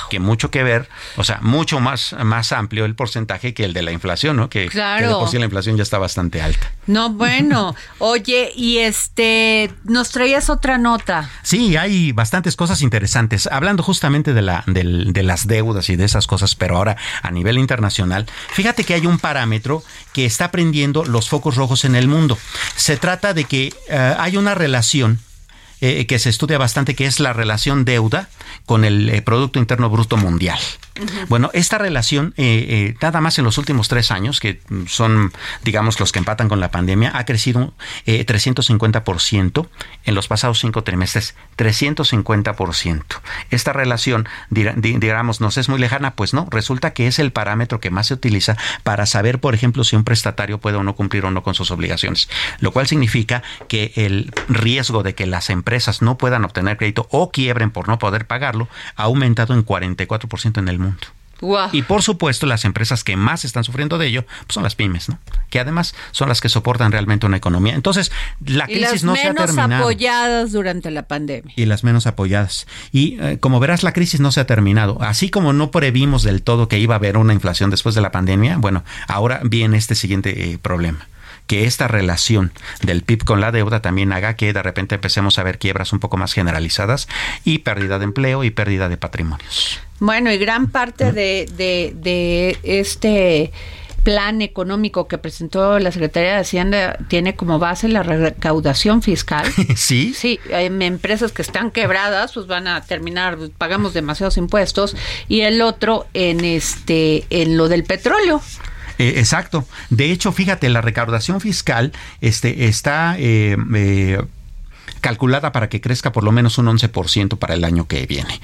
que mucho que ver, o sea, mucho más, más amplio el porcentaje que el de la inflación, ¿no? Que,
claro.
de por sí la inflación ya está bastante alta.
No, bueno, oye, y este, nos traías otra nota.
Sí, hay bastantes cosas interesantes. Hablando justamente de, la, de, las deudas y de esas cosas, pero ahora a nivel internacional, fíjate que hay un parámetro que está prendiendo los focos rojos en el mundo. Se trata de que eh, hay una relación eh, que se estudia bastante, que es la relación deuda con el eh, Producto Interno Bruto Mundial. Bueno, esta relación, eh, eh, nada más en los últimos tres años, que son, digamos, los que empatan con la pandemia, ha crecido eh, 350% en los pasados cinco trimestres. 350%. Esta relación, digamos, nos es muy lejana, pues no, resulta que es el parámetro que más se utiliza para saber, por ejemplo, si un prestatario puede o no cumplir o no con sus obligaciones. Lo cual significa que el riesgo de que las empresas no puedan obtener crédito o quiebren por no poder pagarlo ha aumentado en 44% en el mundo. Y por supuesto, las empresas que más están sufriendo de ello pues, son las pymes, ¿no? Que además son las que soportan realmente una economía. Entonces, la crisis no se ha terminado.
Y las menos apoyadas durante la pandemia.
Y las menos apoyadas. Y eh, como verás, la crisis no se ha terminado. Así como no previmos del todo que iba a haber una inflación después de la pandemia, bueno, ahora viene este siguiente eh, problema que esta relación del PIB con la deuda también haga que de repente empecemos a ver quiebras un poco más generalizadas y pérdida de empleo y pérdida de patrimonios.
Bueno, y gran parte de, de, este plan económico que presentó la Secretaría de Hacienda tiene como base la recaudación fiscal.
Sí.
Sí, hay empresas que están quebradas, pues van a terminar, pagamos demasiados impuestos y el otro en este en lo del petróleo.
Eh, exacto. De hecho, fíjate, la recaudación fiscal este, está eh, eh, calculada para que crezca por lo menos un 11% para el año que viene.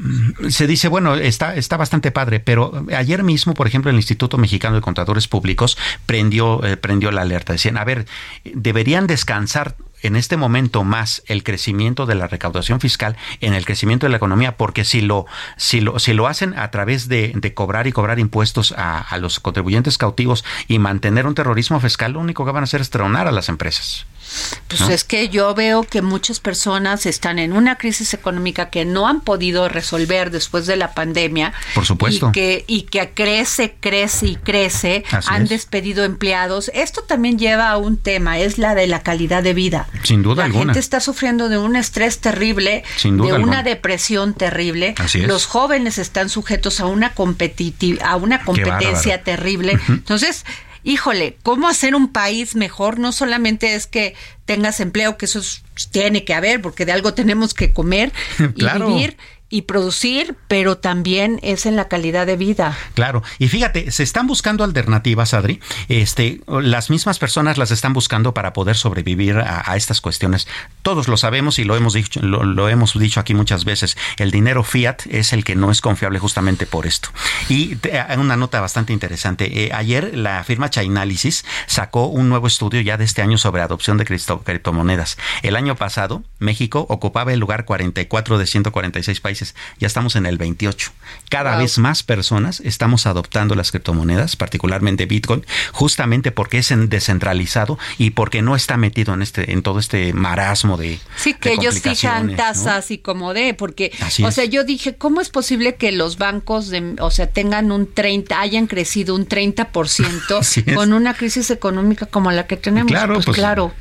Mm, se dice, bueno, está, está bastante padre, pero ayer mismo, por ejemplo, el Instituto Mexicano de Contadores Públicos prendió, eh, prendió la alerta. Decían, a ver, deberían descansar en este momento más el crecimiento de la recaudación fiscal en el crecimiento de la economía, porque si lo, si lo, si lo hacen a través de, cobrar y cobrar impuestos a, a, los contribuyentes cautivos y mantener un terrorismo fiscal, lo único que van a hacer es tronar a las empresas.
Pues es que yo veo que muchas personas están en una crisis económica que no han podido resolver después de la pandemia.
Por supuesto.
Y que, y que crece, crece y crece. han despedido empleados. Esto también lleva a un tema, es la de la calidad de vida.
Sin duda
la gente está sufriendo de un estrés terrible, de una depresión terrible. Los jóvenes están sujetos a una competitiva, a una competencia terrible. Entonces, híjole, ¿cómo hacer un país mejor? No solamente es que tengas empleo, que eso tiene que haber, porque de algo tenemos que comer y vivir y producir, pero también es en la calidad de vida.
Claro, y fíjate, se están buscando alternativas, Adri. Este, las mismas personas las están buscando para poder sobrevivir a, estas cuestiones. Todos lo sabemos y lo hemos dicho, lo, hemos dicho aquí muchas veces. El dinero fiat es el que no es confiable justamente por esto. Y una nota bastante interesante. Eh, ayer la firma Chainalysis sacó un nuevo estudio ya de este año sobre adopción de criptomonedas. El año pasado, México ocupaba el lugar 44 de 146 países ya estamos en el 28. Cada vez más personas estamos adoptando las criptomonedas, particularmente Bitcoin, justamente porque es descentralizado y porque no está metido en este en todo este marasmo de
Sí, que ellos fijan tasas y como de, porque o sea, yo dije, ¿cómo es posible que los bancos de, o sea, tengan un 30, hayan crecido un 30% con una crisis económica como la que tenemos?
Claro,
pues,
pues
claro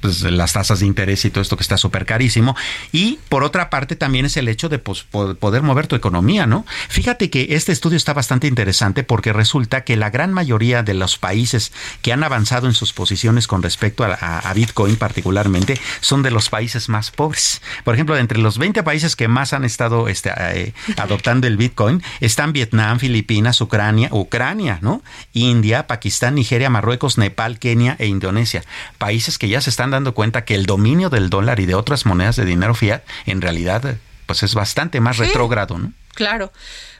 Pues las tasas de interés y todo esto que está súper carísimo. Y por otra parte también es el hecho de pues, poder mover tu economía, ¿no? Fíjate que este estudio está bastante interesante porque resulta que la gran mayoría de los países que han avanzado en sus posiciones con respecto a, Bitcoin particularmente son de los países más pobres. Por ejemplo, entre los 20 países que más han estado este, eh, adoptando el Bitcoin están Vietnam, Filipinas, Ucrania, Ucrania, ¿no? India, Pakistán, Nigeria, Marruecos, Nepal, Kenia e Indonesia. Países que ya se están dando cuenta que el dominio del dólar y de otras monedas de dinero fiat en realidad pues es bastante más retrógrado, ¿no?
Claro.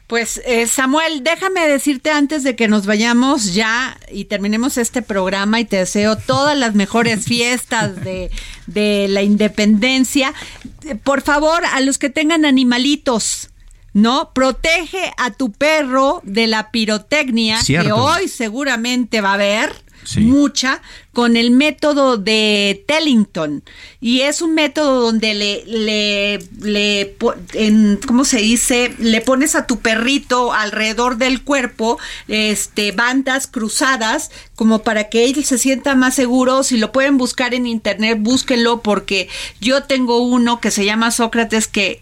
Pues eh, Samuel, déjame decirte antes de que nos vayamos ya y terminemos este programa y te deseo todas las mejores fiestas de, de la independencia. Por favor, a los que tengan animalitos, ¿no? Protege a tu perro de la pirotecnia que hoy seguramente va a haber mucha, con el método de Tellington. Y es un método donde le, le, le en, ¿cómo se dice? Le pones a tu perrito alrededor del cuerpo, este, bandas cruzadas, como para que él se sienta más seguro. Si lo pueden buscar en internet, búsquenlo, porque yo tengo uno que se llama Sócrates que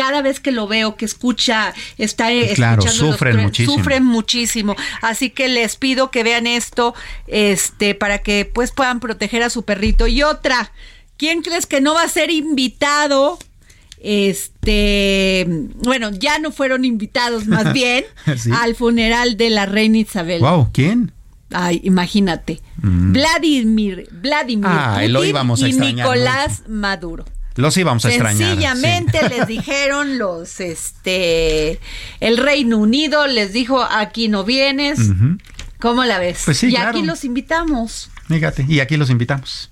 cada vez que lo veo, que escucha, está
claro, sufren muchísimo.
Sufren muchísimo. Así que les pido que vean esto, este, para que pues puedan proteger a su perrito. Y otra, ¿quién crees que no va a ser invitado? Este, bueno, ya no fueron invitados más bien al funeral de la reina Isabel.
Wow, ¿quién?
Ay, imagínate. Mm. Vladimir, Vladimir
ah, Putin
y Nicolás Maduro.
Los íbamos a extrañar.
Sencillamente les dijeron los, este, el Reino Unido les dijo, aquí no vienes. ¿Cómo la ves?
Pues sí,
y aquí los invitamos.
Fíjate, y aquí los invitamos.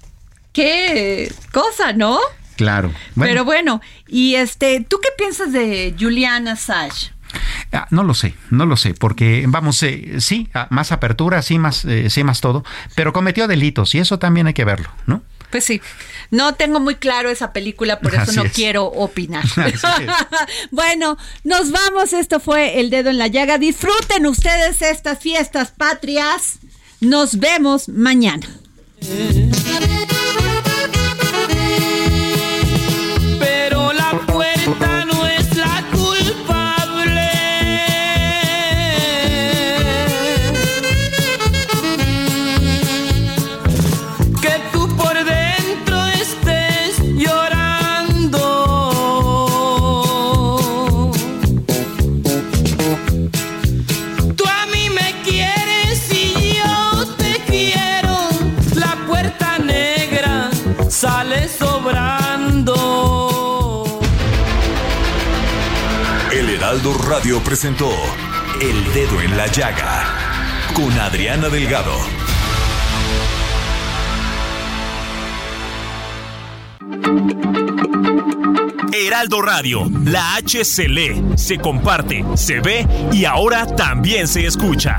Qué cosa, ¿no?
Claro.
Pero bueno, y este, ¿tú qué piensas de Julian Assange?
Ah, no lo sé, no lo sé, porque vamos, eh, sí, ah, más apertura, sí, más, eh, sí, más todo, pero cometió delitos y eso también hay que verlo, ¿no?
Pues sí, no tengo muy claro esa película, por eso no quiero opinar. bueno, nos vamos. Esto fue El Dedo en la Llaga. Disfruten ustedes estas fiestas patrias. Nos vemos mañana.
Presentó El Dedo en la Llaga con Adriana Delgado. Heraldo Radio, la H se lee, se comparte, se ve y ahora también se escucha.